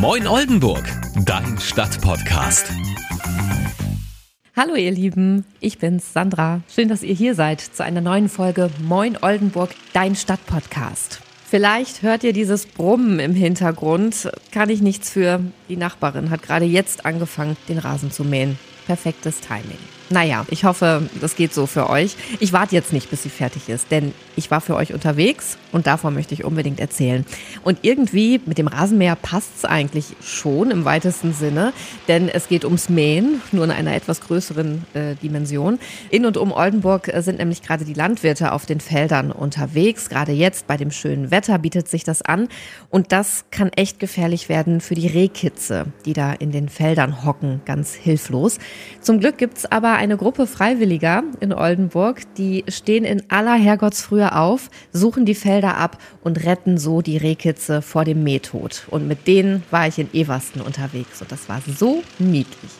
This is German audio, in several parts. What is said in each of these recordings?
Moin Oldenburg, dein Stadtpodcast. Hallo ihr Lieben, ich bin's Sandra. Schön, dass ihr hier seid zu einer neuen Folge Moin Oldenburg, dein Stadtpodcast. Vielleicht hört ihr dieses Brummen im Hintergrund. Kann ich nichts für. Die Nachbarin hat gerade jetzt angefangen, den Rasen zu mähen. Perfektes Timing. Naja, ich hoffe, das geht so für euch. Ich warte jetzt nicht, bis sie fertig ist, denn ich war für euch unterwegs und davon möchte ich unbedingt erzählen. Und irgendwie mit dem Rasenmäher passt es eigentlich schon im weitesten Sinne, denn es geht ums Mähen, nur in einer etwas größeren äh, Dimension. In und um Oldenburg äh, sind nämlich gerade die Landwirte auf den Feldern unterwegs. Gerade jetzt bei dem schönen Wetter bietet sich das an und das kann echt gefährlich werden für die Rehkitze, die da in den Feldern hocken, ganz hilflos. Zum Glück gibt's aber eine Gruppe Freiwilliger in Oldenburg, die stehen in aller Herrgottsfrühe auf, suchen die Felder ab und retten so die Rehkitze vor dem Mehtod. Und mit denen war ich in Eversten unterwegs und das war so niedlich.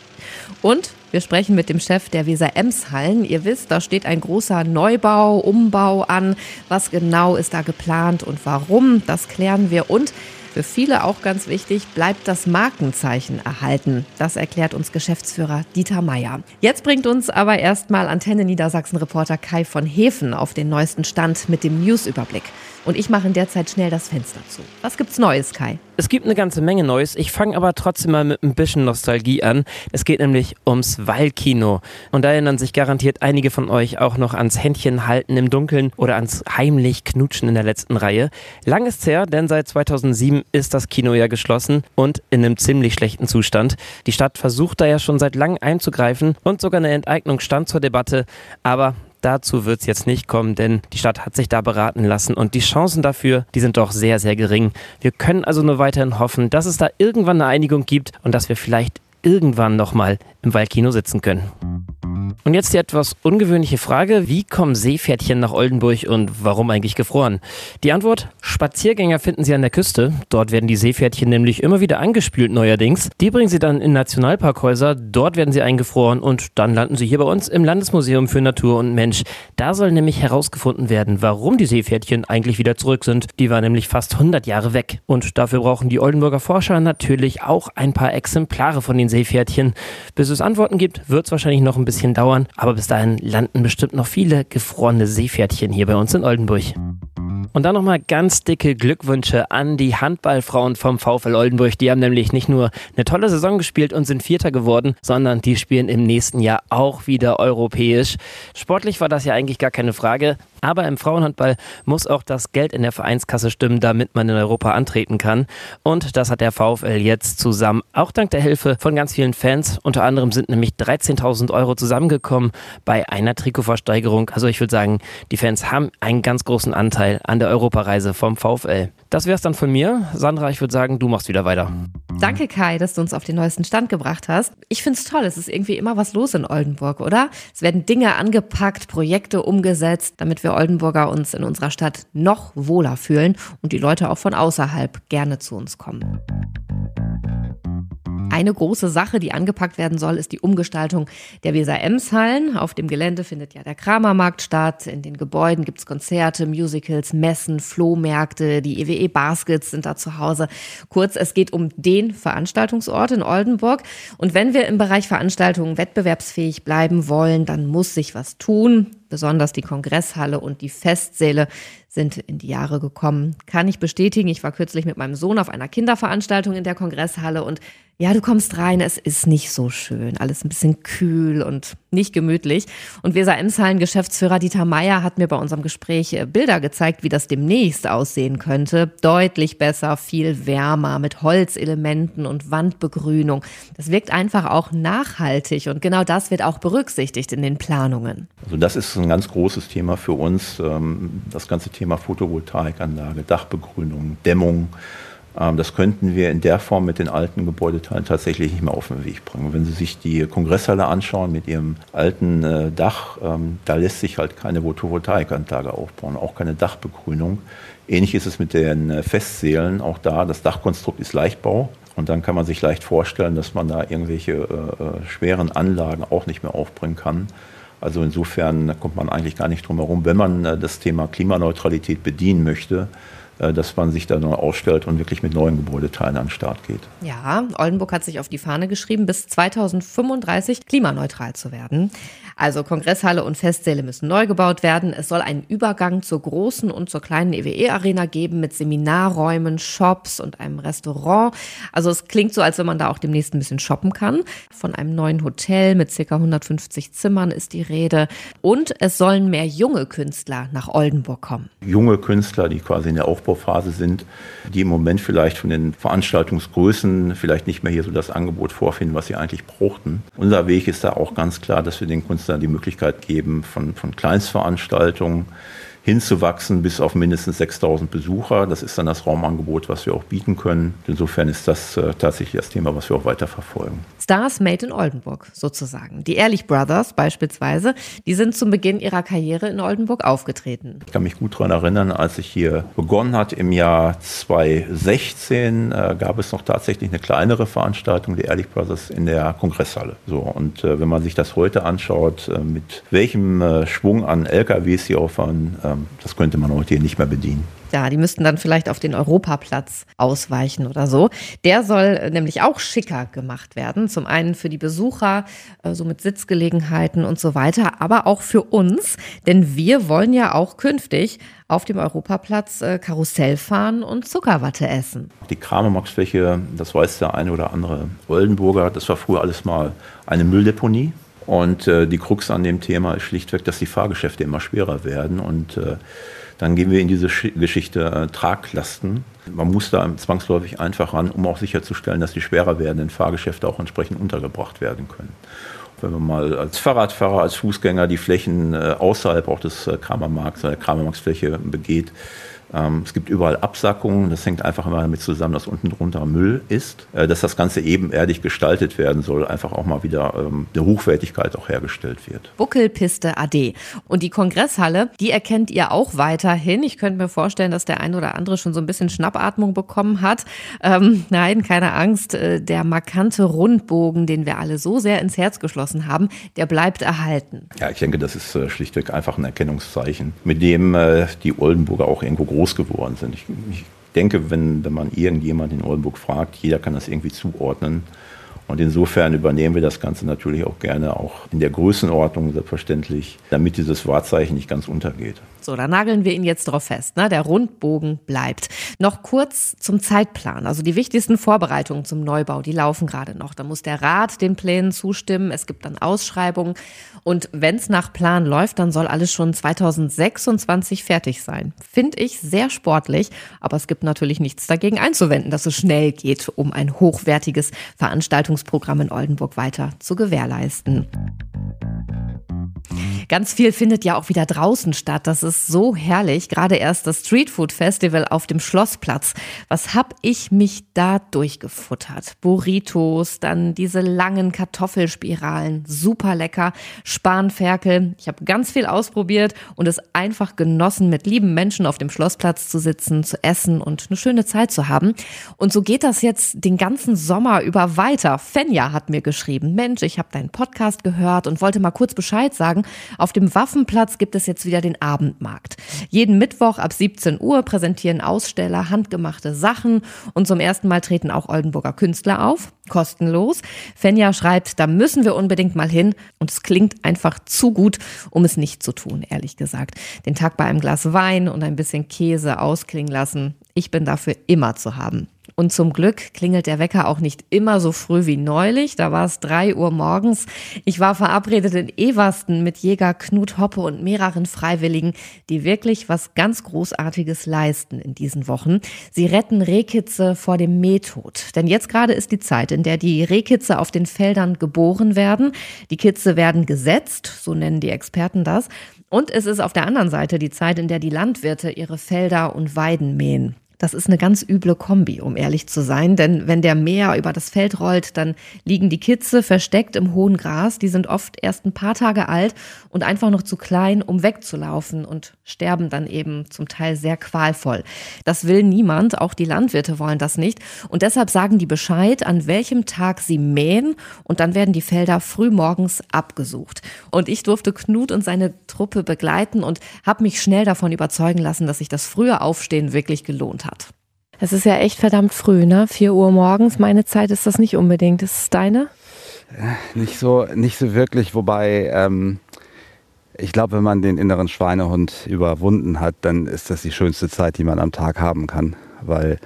Und wir sprechen mit dem Chef der Weser Ems Hallen. Ihr wisst, da steht ein großer Neubau, Umbau an. Was genau ist da geplant und warum? Das klären wir. Und für viele auch ganz wichtig, bleibt das Markenzeichen erhalten. Das erklärt uns Geschäftsführer Dieter Meier. Jetzt bringt uns aber erstmal Antenne Niedersachsen-Reporter Kai von Hefen auf den neuesten Stand mit dem Newsüberblick. Und ich mache in der Zeit schnell das Fenster zu. Was gibt's Neues, Kai? Es gibt eine ganze Menge Neues. Ich fange aber trotzdem mal mit ein bisschen Nostalgie an. Es geht nämlich ums Wallkino. Und da erinnern sich garantiert einige von euch auch noch ans Händchen halten im Dunkeln oder ans heimlich Knutschen in der letzten Reihe. Lang ist's her, denn seit 2007 ist das Kino ja geschlossen und in einem ziemlich schlechten Zustand. Die Stadt versucht da ja schon seit langem einzugreifen und sogar eine Enteignung stand zur Debatte. Aber Dazu wird es jetzt nicht kommen, denn die Stadt hat sich da beraten lassen und die Chancen dafür, die sind doch sehr, sehr gering. Wir können also nur weiterhin hoffen, dass es da irgendwann eine Einigung gibt und dass wir vielleicht irgendwann nochmal im Waldkino sitzen können. Und jetzt die etwas ungewöhnliche Frage, wie kommen Seepferdchen nach Oldenburg und warum eigentlich gefroren? Die Antwort, Spaziergänger finden sie an der Küste. Dort werden die Seepferdchen nämlich immer wieder angespült neuerdings. Die bringen sie dann in Nationalparkhäuser, dort werden sie eingefroren und dann landen sie hier bei uns im Landesmuseum für Natur und Mensch. Da soll nämlich herausgefunden werden, warum die Seepferdchen eigentlich wieder zurück sind. Die waren nämlich fast 100 Jahre weg. Und dafür brauchen die Oldenburger Forscher natürlich auch ein paar Exemplare von den Seepferdchen. Bis es Antworten gibt, wird es wahrscheinlich noch ein bisschen dauern dauern, aber bis dahin landen bestimmt noch viele gefrorene Seepferdchen hier bei uns in Oldenburg. Und dann nochmal ganz dicke Glückwünsche an die Handballfrauen vom VfL Oldenburg. Die haben nämlich nicht nur eine tolle Saison gespielt und sind Vierter geworden, sondern die spielen im nächsten Jahr auch wieder europäisch. Sportlich war das ja eigentlich gar keine Frage. Aber im Frauenhandball muss auch das Geld in der Vereinskasse stimmen, damit man in Europa antreten kann. Und das hat der VfL jetzt zusammen, auch dank der Hilfe von ganz vielen Fans. Unter anderem sind nämlich 13.000 Euro zusammengekommen bei einer Trikotversteigerung. Also ich würde sagen, die Fans haben einen ganz großen Anteil an der Europareise vom VfL. Das wäre es dann von mir. Sandra, ich würde sagen, du machst wieder weiter. Danke, Kai, dass du uns auf den neuesten Stand gebracht hast. Ich finde es toll. Es ist irgendwie immer was los in Oldenburg, oder? Es werden Dinge angepackt, Projekte umgesetzt, damit wir Oldenburger uns in unserer Stadt noch wohler fühlen und die Leute auch von außerhalb gerne zu uns kommen. Eine große Sache, die angepackt werden soll, ist die Umgestaltung der Weser-Ems-Hallen. Auf dem Gelände findet ja der Kramermarkt statt. In den Gebäuden gibt's Konzerte, Musicals, Messen, Flohmärkte. Die EWE Baskets sind da zu Hause. Kurz, es geht um den Veranstaltungsort in Oldenburg. Und wenn wir im Bereich Veranstaltungen wettbewerbsfähig bleiben wollen, dann muss sich was tun. Besonders die Kongresshalle und die Festsäle sind in die Jahre gekommen. Kann ich bestätigen. Ich war kürzlich mit meinem Sohn auf einer Kinderveranstaltung in der Kongresshalle und ja, du kommst rein, es ist nicht so schön, alles ein bisschen kühl und nicht gemütlich. Und Weser Emshallen Geschäftsführer Dieter Meier hat mir bei unserem Gespräch äh, Bilder gezeigt, wie das demnächst aussehen könnte. Deutlich besser, viel wärmer, mit Holzelementen und Wandbegrünung. Das wirkt einfach auch nachhaltig und genau das wird auch berücksichtigt in den Planungen. Also das ist ein ganz großes Thema für uns, ähm, das ganze Thema Photovoltaikanlage, Dachbegrünung, Dämmung. Ähm, das könnten wir in der Form mit den alten Gebäudeteilen tatsächlich nicht mehr auf den Weg bringen. Wenn Sie sich die Kongresshalle anschauen mit ihrem alten äh, Dach, ähm, da lässt sich halt keine Photovoltaikanlage aufbauen, auch keine Dachbegrünung. Ähnlich ist es mit den äh, Festsälen. Auch da, das Dachkonstrukt ist Leichtbau. Und dann kann man sich leicht vorstellen, dass man da irgendwelche äh schweren Anlagen auch nicht mehr aufbringen kann. Also insofern kommt man eigentlich gar nicht drum herum, wenn man das Thema Klimaneutralität bedienen möchte, äh, dass man sich da neu ausstellt und wirklich mit neuen Gebäudeteilen an den Start geht. Ja, Oldenburg hat sich auf die Fahne geschrieben, bis 2035 klimaneutral zu werden. Also Kongresshalle und Festsäle müssen neu gebaut werden. Es soll einen Übergang zur großen und zur kleinen EWE-Arena geben mit Seminarräumen, Shops und einem Restaurant. Also es klingt so, als wenn man da auch demnächst ein bisschen shoppen kann. Von einem neuen Hotel mit ca. 150 Zimmern ist die Rede. Und es sollen mehr junge Künstler nach Oldenburg kommen. Junge Künstler, die quasi in der Aufbauphase sind, die im Moment vielleicht von den Veranstaltungsgrößen vielleicht nicht mehr hier so das Angebot vorfinden, was sie eigentlich brauchten. Unser Weg ist da auch ganz klar, dass wir den Künstlern die Möglichkeit geben, von, von Kleinstveranstaltungen hinzuwachsen bis auf mindestens 6000 Besucher. Das ist dann das Raumangebot, was wir auch bieten können. Insofern ist das äh, tatsächlich das Thema, was wir auch weiter verfolgen. Stars made in Oldenburg sozusagen. Die Ehrlich Brothers beispielsweise, die sind zum Beginn ihrer Karriere in Oldenburg aufgetreten. Ich kann mich gut daran erinnern, als ich hier begonnen hat im Jahr 2016, äh, gab es noch tatsächlich eine kleinere Veranstaltung der Ehrlich Brothers in der Kongresshalle. So, und äh, wenn man sich das heute anschaut, äh, mit welchem äh, Schwung an LKWs hier auffahren, äh, ähm, das könnte man heute hier nicht mehr bedienen. Ja, die müssten dann vielleicht auf den Europaplatz ausweichen oder so. Der soll nämlich auch schicker gemacht werden. Zum einen für die Besucher, äh, so mit Sitzgelegenheiten und so weiter, aber auch für uns, denn wir wollen ja auch künftig auf dem Europaplatz äh, Karussell fahren und Zuckerwatte essen. Die Kramermarktfläche, das weiß der eine oder andere Oldenburger, das war früher alles mal eine Mülldeponie. Und äh, die Krux an dem Thema ist schlichtweg, dass die Fahrgeschäfte immer schwerer werden. Und äh, dann gehen wir in diese Sch Geschichte äh, Traglasten. Man muss da zwangsläufig einfach ran, um auch sicherzustellen, dass die schwerer werdenden Fahrgeschäfte auch entsprechend untergebracht werden können. Wenn man mal als Fahrradfahrer, als Fußgänger die Flächen äh, außerhalb auch des äh, Kramermarkts, der Kramermarktsfläche begeht, es gibt überall Absackungen. Das hängt einfach immer damit zusammen, dass unten drunter Müll ist. Äh, dass das Ganze ebenerdig gestaltet werden soll, einfach auch mal wieder ähm, eine Hochwertigkeit auch hergestellt wird. Buckelpiste AD. Und die Kongresshalle, die erkennt ihr auch weiterhin. Ich könnte mir vorstellen, dass der ein oder andere schon so ein bisschen Schnappatmung bekommen hat. Ähm, nein, keine Angst. Äh, der markante Rundbogen, den wir alle so sehr ins Herz geschlossen haben, der bleibt erhalten. Ja, ich denke, das ist äh, schlichtweg einfach ein Erkennungszeichen, mit dem die Oldenburger auch irgendwo groß groß geworden sind. Ich, ich denke, wenn, wenn man irgendjemand in Oldenburg fragt, jeder kann das irgendwie zuordnen. Und insofern übernehmen wir das Ganze natürlich auch gerne, auch in der Größenordnung selbstverständlich, damit dieses Wahrzeichen nicht ganz untergeht. So, da nageln wir ihn jetzt drauf fest. Ne? Der Rundbogen bleibt. Noch kurz zum Zeitplan. Also die wichtigsten Vorbereitungen zum Neubau, die laufen gerade noch. Da muss der Rat den Plänen zustimmen. Es gibt dann Ausschreibungen. Und wenn es nach Plan läuft, dann soll alles schon 2026 fertig sein. Finde ich sehr sportlich. Aber es gibt natürlich nichts dagegen einzuwenden, dass es schnell geht, um ein hochwertiges Veranstaltungsprogramm in Oldenburg weiter zu gewährleisten. Ganz viel findet ja auch wieder draußen statt. Das ist so herrlich. Gerade erst das Streetfood Festival auf dem Schlossplatz. Was hab ich mich da durchgefuttert? Burritos, dann diese langen Kartoffelspiralen, super lecker. Spanferkel. Ich habe ganz viel ausprobiert und es einfach genossen, mit lieben Menschen auf dem Schlossplatz zu sitzen, zu essen und eine schöne Zeit zu haben. Und so geht das jetzt den ganzen Sommer über weiter. Fenja hat mir geschrieben, Mensch, ich habe deinen Podcast gehört und wollte mal kurz Bescheid sagen. Auf dem Waffenplatz gibt es jetzt wieder den Abendmarkt. Jeden Mittwoch ab 17 Uhr präsentieren Aussteller handgemachte Sachen und zum ersten Mal treten auch Oldenburger Künstler auf, kostenlos. Fenja schreibt, da müssen wir unbedingt mal hin und es klingt einfach zu gut, um es nicht zu tun, ehrlich gesagt. Den Tag bei einem Glas Wein und ein bisschen Käse ausklingen lassen. Ich bin dafür immer zu haben. Und zum Glück klingelt der Wecker auch nicht immer so früh wie neulich. Da war es drei Uhr morgens. Ich war verabredet in Eversten mit Jäger Knut Hoppe und mehreren Freiwilligen, die wirklich was ganz Großartiges leisten in diesen Wochen. Sie retten Rehkitze vor dem Mehtod. Denn jetzt gerade ist die Zeit, in der die Rehkitze auf den Feldern geboren werden. Die Kitze werden gesetzt, so nennen die Experten das. Und es ist auf der anderen Seite die Zeit, in der die Landwirte ihre Felder und Weiden mähen. Das ist eine ganz üble Kombi, um ehrlich zu sein. Denn wenn der Meer über das Feld rollt, dann liegen die Kitze versteckt im hohen Gras. Die sind oft erst ein paar Tage alt und einfach noch zu klein, um wegzulaufen und sterben dann eben zum Teil sehr qualvoll. Das will niemand, auch die Landwirte wollen das nicht. Und deshalb sagen die Bescheid, an welchem Tag sie mähen und dann werden die Felder frühmorgens abgesucht. Und ich durfte Knut und seine Truppe begleiten und habe mich schnell davon überzeugen lassen, dass sich das frühe Aufstehen wirklich gelohnt hat. Es ist ja echt verdammt früh, ne? 4 Uhr morgens. Meine Zeit ist das nicht unbedingt. Ist es deine? Nicht so, nicht so wirklich, wobei ähm, ich glaube, wenn man den inneren Schweinehund überwunden hat, dann ist das die schönste Zeit, die man am Tag haben kann. Weil,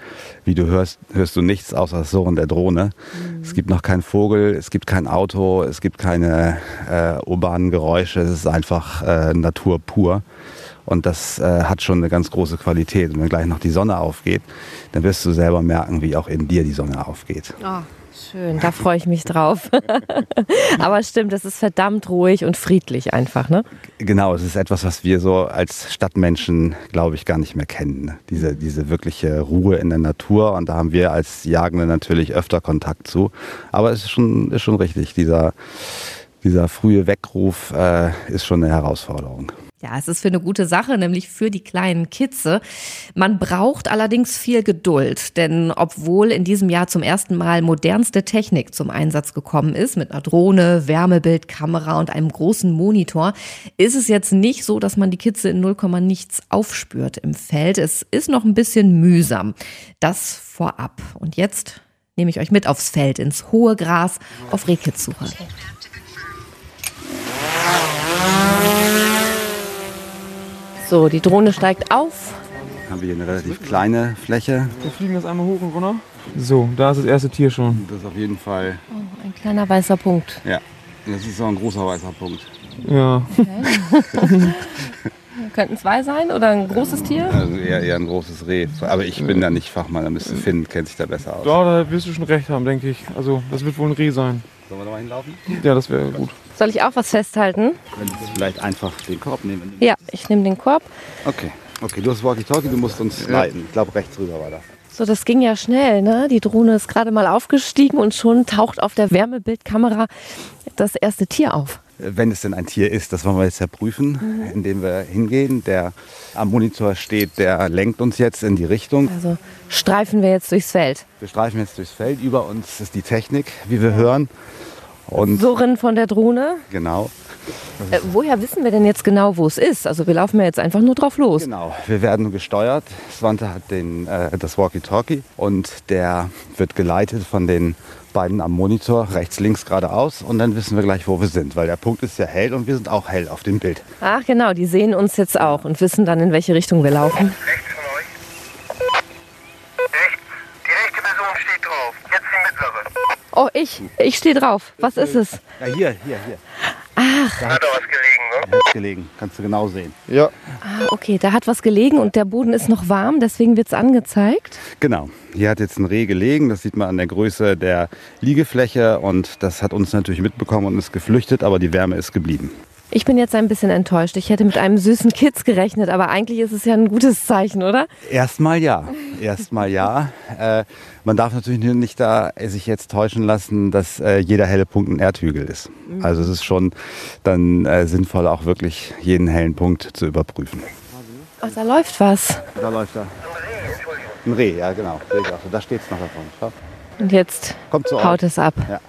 wie du hörst, hörst du nichts außer das Surren der Drohne. Mhm. Es gibt noch keinen Vogel, es gibt kein Auto, es gibt keine äh, urbanen Geräusche. Es ist einfach äh, Natur pur. Und das äh, hat schon eine ganz große Qualität. Und wenn gleich noch die Sonne aufgeht, dann wirst du selber merken, wie auch in dir die Sonne aufgeht. Oh, schön, da freue ich mich drauf. Aber stimmt, es ist verdammt ruhig und friedlich einfach, ne? Genau, es ist etwas, was wir so als Stadtmenschen, glaube ich, gar nicht mehr kennen. Diese, diese wirkliche Ruhe in der Natur. Und da haben wir als Jagende natürlich öfter Kontakt zu. Aber es ist schon, ist schon richtig, dieser, dieser frühe Weckruf äh, ist schon eine Herausforderung. Ja, es ist für eine gute Sache, nämlich für die kleinen Kitze. Man braucht allerdings viel Geduld, denn obwohl in diesem Jahr zum ersten Mal modernste Technik zum Einsatz gekommen ist, mit einer Drohne, Wärmebildkamera und einem großen Monitor, ist es jetzt nicht so, dass man die Kitze in 0, nichts aufspürt im Feld. Es ist noch ein bisschen mühsam. Das vorab. Und jetzt nehme ich euch mit aufs Feld, ins hohe Gras, auf Rehkitzsuche. So, die Drohne steigt auf. Haben wir hier eine relativ kleine Fläche. Wir fliegen jetzt einmal hoch und runter. So, da ist das erste Tier schon. Das ist auf jeden Fall. Oh, ein kleiner weißer Punkt. Ja, das ist so ein großer weißer Punkt. Ja. Okay. Könnten zwei sein oder ein großes Tier? Also eher, eher ein großes Reh. Aber ich bin da nicht Fachmann, da müsste Finn, kennt sich da besser aus. Ja, da wirst du schon recht haben, denke ich. Also, das wird wohl ein Reh sein. Sollen wir da mal hinlaufen? Ja, das wäre gut. Soll ich auch was festhalten? Wenn du vielleicht einfach den Korb nehmen. Ja, ich nehme den Korb. Okay. Okay, du hast Walkie-Talkie, du musst uns leiten. Ich glaube, rechts rüber war das. So, das ging ja schnell, ne? Die Drohne ist gerade mal aufgestiegen und schon taucht auf der Wärmebildkamera das erste Tier auf. Wenn es denn ein Tier ist, das wollen wir jetzt ja prüfen, Mhm. indem wir hingehen. Der am Monitor steht, der lenkt uns jetzt in die Richtung. Also streifen wir jetzt durchs Feld. Wir streifen jetzt durchs Feld. Über uns ist die Technik, wie wir hören. Und Surren von der Drohne. genau, Äh, woher wissen wir denn jetzt genau, wo es ist? Also wir laufen ja jetzt einfach nur drauf los. genau. Wir werden gesteuert. Svante hat den, äh, das Walkie-Talkie und der wird geleitet von den beiden am Monitor, rechts, links, geradeaus. Und dann wissen wir gleich, wo wir sind, weil der Punkt ist ja hell und wir sind auch hell auf dem Bild. Ach genau, die sehen uns jetzt auch und wissen dann, in welche Richtung wir laufen. Rechts von euch. Rechts. Die rechte Person steht drauf. Jetzt die mittlere. Oh, ich. Ich stehe drauf. Was ist es? Ja, hier, hier, hier. Hat doch was gelegen, Hat's gelegen. Kannst du genau sehen. Ja. Ah, okay, da hat was gelegen und der Boden ist noch warm, deswegen wird es angezeigt. Genau. Hier hat jetzt ein Reh gelegen. Das sieht man an der Größe der Liegefläche. Und das hat uns natürlich mitbekommen und ist geflüchtet, aber die Wärme ist geblieben. Ich bin jetzt ein bisschen enttäuscht. Ich hätte mit einem süßen Kitz gerechnet, aber eigentlich ist es ja ein gutes Zeichen, oder? Erstmal ja. Erstmal ja. Äh, man darf natürlich nicht da sich jetzt täuschen lassen, dass äh, jeder helle Punkt ein Erdhügel ist. Also es ist schon dann äh, sinnvoll, auch wirklich jeden hellen Punkt zu überprüfen. Oh, da läuft was. Da läuft da. Ein Reh, ja genau. Da steht es noch davon. Schau. Und jetzt haut euch. es ab. Ja.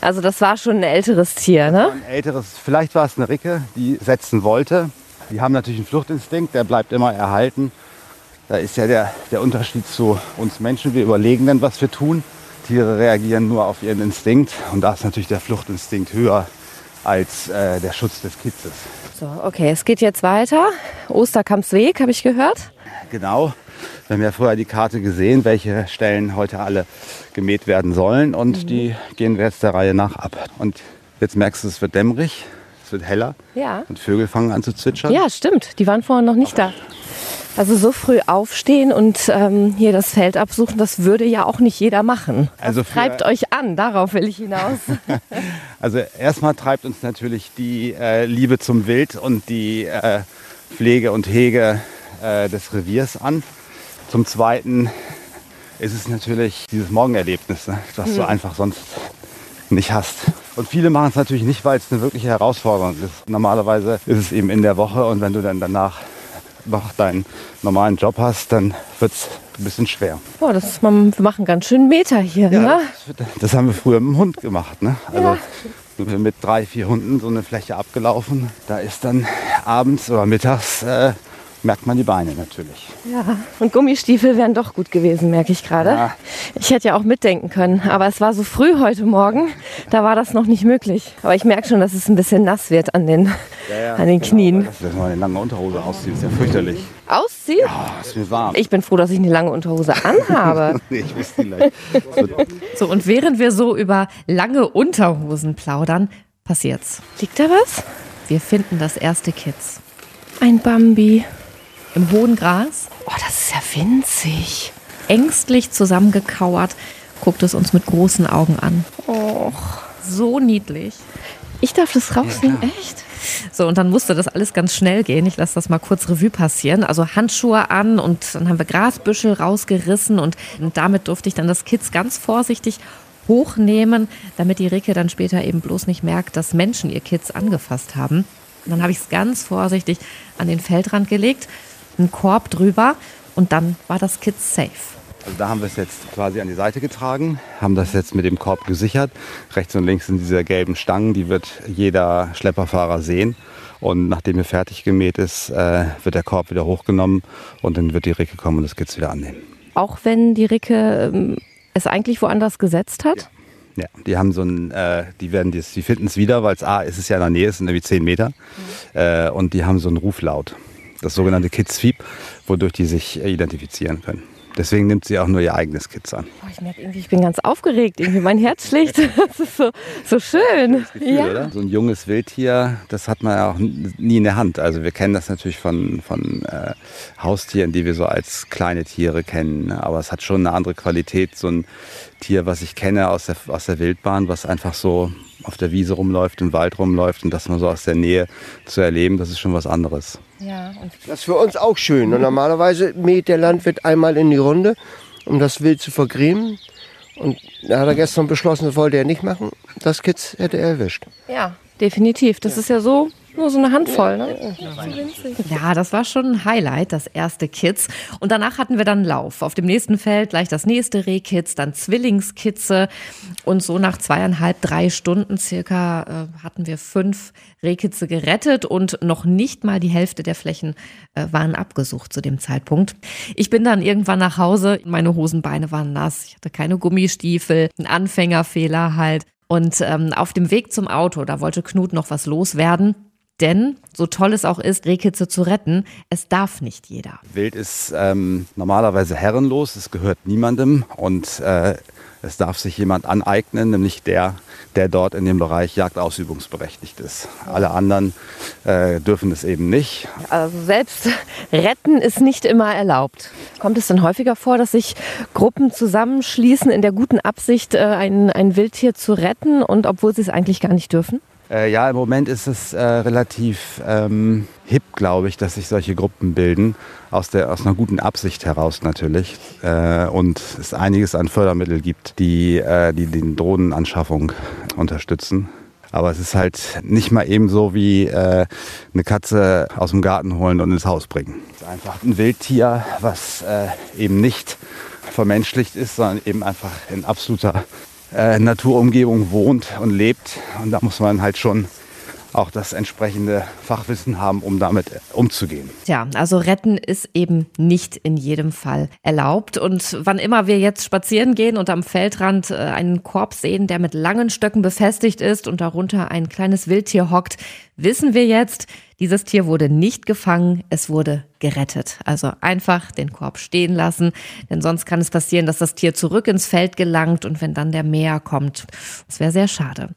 Also das war schon ein älteres Tier, ne? Ein älteres, vielleicht war es eine Ricke, die setzen wollte. Die haben natürlich einen Fluchtinstinkt, der bleibt immer erhalten. Da ist ja der, der Unterschied zu uns Menschen. Wir überlegen dann, was wir tun. Tiere reagieren nur auf ihren Instinkt. Und da ist natürlich der Fluchtinstinkt höher als äh, der Schutz des Kitzes. So, okay, es geht jetzt weiter. Osterkampsweg, habe ich gehört. Genau. Wir haben ja vorher die Karte gesehen, welche Stellen heute alle gemäht werden sollen. Und die gehen wir jetzt der Reihe nach ab. Und jetzt merkst du, es wird dämmerig, es wird heller. Ja. Und Vögel fangen an zu zwitschern. Ja, stimmt. Die waren vorher noch nicht da. Also so früh aufstehen und ähm, hier das Feld absuchen, das würde ja auch nicht jeder machen. Also für- treibt euch an, darauf will ich hinaus. Also erstmal treibt uns natürlich die äh, Liebe zum Wild und die äh, Pflege und Hege äh, des Reviers an. Zum Zweiten ist es natürlich dieses Morgenerlebnis, ne, was du einfach sonst nicht hast. Und viele machen es natürlich nicht, weil es eine wirkliche Herausforderung ist. Normalerweise ist es eben in der Woche und wenn du dann danach noch deinen normalen Job hast, dann wird es ein bisschen schwer. Boah, das ist, wir machen ganz schön Meter hier, ne? Das, das haben wir früher mit dem Hund gemacht. Ne? Also sind wir mit drei, vier Hunden so eine Fläche abgelaufen. Da ist dann abends oder mittags äh, merkt man die Beine natürlich. Ja, und Gummistiefel wären doch gut gewesen, merke ich gerade. Ja. Ich hätte ja auch mitdenken können, aber es war so früh heute Morgen, da war das noch nicht möglich. Aber ich merke schon, dass es ein bisschen nass wird an den, an den Knien. Das, wenn man eine lange Unterhose auszieht, ist ja fürchterlich. Ausziehen? Oh, ist mir warm. Ich bin froh, dass ich eine lange Unterhose anhabe. nee, ich. Es wird- so, und während wir so über lange Unterhosen plaudern, passiert's. Liegt da was? Wir finden das erste Kitz. Ein Bambi. Im hohen Gras. Oh, das ist ja winzig. Ängstlich zusammengekauert, guckt es uns mit großen Augen an. Och, so niedlich. Ich darf das rausnehmen, echt? So, und dann musste das alles ganz schnell gehen. Ich lasse das mal kurz Revue passieren. Also Handschuhe an und dann haben wir Grasbüschel rausgerissen und damit durfte ich dann das Kitz ganz vorsichtig hochnehmen, damit die Ricke dann später eben bloß nicht merkt, dass Menschen ihr Kitz angefasst haben. Und dann habe ich es ganz vorsichtig an den Feldrand gelegt, einen Korb drüber und dann war das Kitz safe. Also da haben wir es jetzt quasi an die Seite getragen, haben das jetzt mit dem Korb gesichert. Rechts und links sind diese gelben Stangen, die wird jeder Schlepperfahrer sehen. Und nachdem er fertig gemäht ist, äh, wird der Korb wieder hochgenommen und dann wird die Ricke kommen und das Kitz wieder annehmen. Auch wenn die Ricke ähm, es eigentlich woanders gesetzt hat? Ja, die haben so ein, äh, die werden die finden es wieder, weil es A ist es ja in der Nähe, es sind irgendwie 10 Meter. Äh, und die haben so einen Ruflaut. Das sogenannte Kids-Fieb, wodurch die sich äh, identifizieren können. Deswegen nimmt sie auch nur ihr eigenes Kitz an. Oh, ich merke irgendwie, ich bin ganz aufgeregt. Irgendwie mein Herz schlägt. Das ist so, so schön. Gefühl, oder? So ein junges Wildtier, das hat man ja auch nie in der Hand. Also wir kennen das natürlich von, von äh, Haustieren, die wir so als kleine Tiere kennen. ne? Aber es hat schon eine andere Qualität. So ein Tier, was ich kenne aus der, aus der Wildbahn, was einfach so auf der Wiese rumläuft, im Wald rumläuft und das mal so aus der Nähe zu erleben, das ist schon was anderes. Ja, und Das ist für uns auch schön. Und normalerweise mäht der Landwirt einmal in die Runde, um das Wild zu vergrämen. Und da hat er gestern beschlossen, das wollte er nicht machen. Das Kitz hätte er erwischt. ja, definitiv. Das ist ja so nur so eine Handvoll. Ne? Ja, das war schon ein Highlight, das erste Kitz. Und danach hatten wir dann Lauf. Auf dem nächsten Feld gleich das nächste Rehkitz, dann Zwillingskitze. Und so nach zweieinhalb, drei Stunden circa äh, hatten wir fünf Rehkitze gerettet und noch nicht mal die Hälfte der Flächen äh, waren abgesucht zu dem Zeitpunkt. Ich bin dann irgendwann nach Hause, meine Hosenbeine waren nass, ich hatte keine Gummistiefel, ein Anfängerfehler halt. Und ähm, auf dem Weg zum Auto, da wollte Knut noch was loswerden. Denn, so toll es auch ist, Rehkitze zu retten, es darf nicht jeder. Wild ist ähm, normalerweise herrenlos, es gehört niemandem und äh, es darf sich jemand aneignen, nämlich der, der dort in dem Bereich jagdausübungsberechtigt ist. Alle anderen äh, dürfen es eben nicht. Also selbst retten ist nicht immer erlaubt. Kommt es denn häufiger vor, dass sich Gruppen zusammenschließen in der guten Absicht, äh, ein, ein Wildtier zu retten und obwohl sie es eigentlich gar nicht dürfen? Äh, ja, im Moment ist es äh, relativ ähm, hip, glaube ich, dass sich solche Gruppen bilden, aus, der, aus einer guten Absicht heraus natürlich. Äh, und es einiges an Fördermittel gibt, die, äh, die die Drohnenanschaffung unterstützen. Aber es ist halt nicht mal eben so wie äh, eine Katze aus dem Garten holen und ins Haus bringen. Es ist einfach ein Wildtier, was äh, eben nicht vermenschlicht ist, sondern eben einfach in absoluter äh, Naturumgebung wohnt und lebt. Und da muss man halt schon auch das entsprechende Fachwissen haben, um damit umzugehen. Tja, also retten ist eben nicht in jedem Fall erlaubt. Und wann immer wir jetzt spazieren gehen und am Feldrand äh, einen Korb sehen, der mit langen Stöcken befestigt ist und darunter ein kleines Wildtier hockt, wissen wir jetzt, dieses Tier wurde nicht gefangen, es wurde gerettet. Also einfach den Korb stehen lassen, denn sonst kann es passieren, dass das Tier zurück ins Feld gelangt und wenn dann der Mäher kommt, das wäre sehr schade.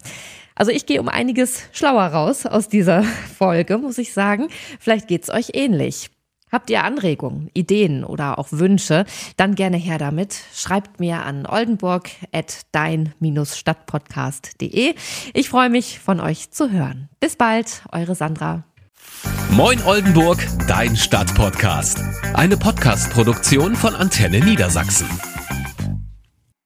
Also ich gehe um einiges schlauer raus aus dieser Folge, muss ich sagen. Vielleicht geht's euch ähnlich. Habt ihr Anregungen, Ideen oder auch Wünsche, dann gerne her damit. Schreibt mir an oldenburg.dein-stadtpodcast.de. Ich freue mich, von euch zu hören. Bis bald, eure Sandra. Moin Oldenburg, dein Stadtpodcast. Eine Podcast-Produktion von Antenne Niedersachsen.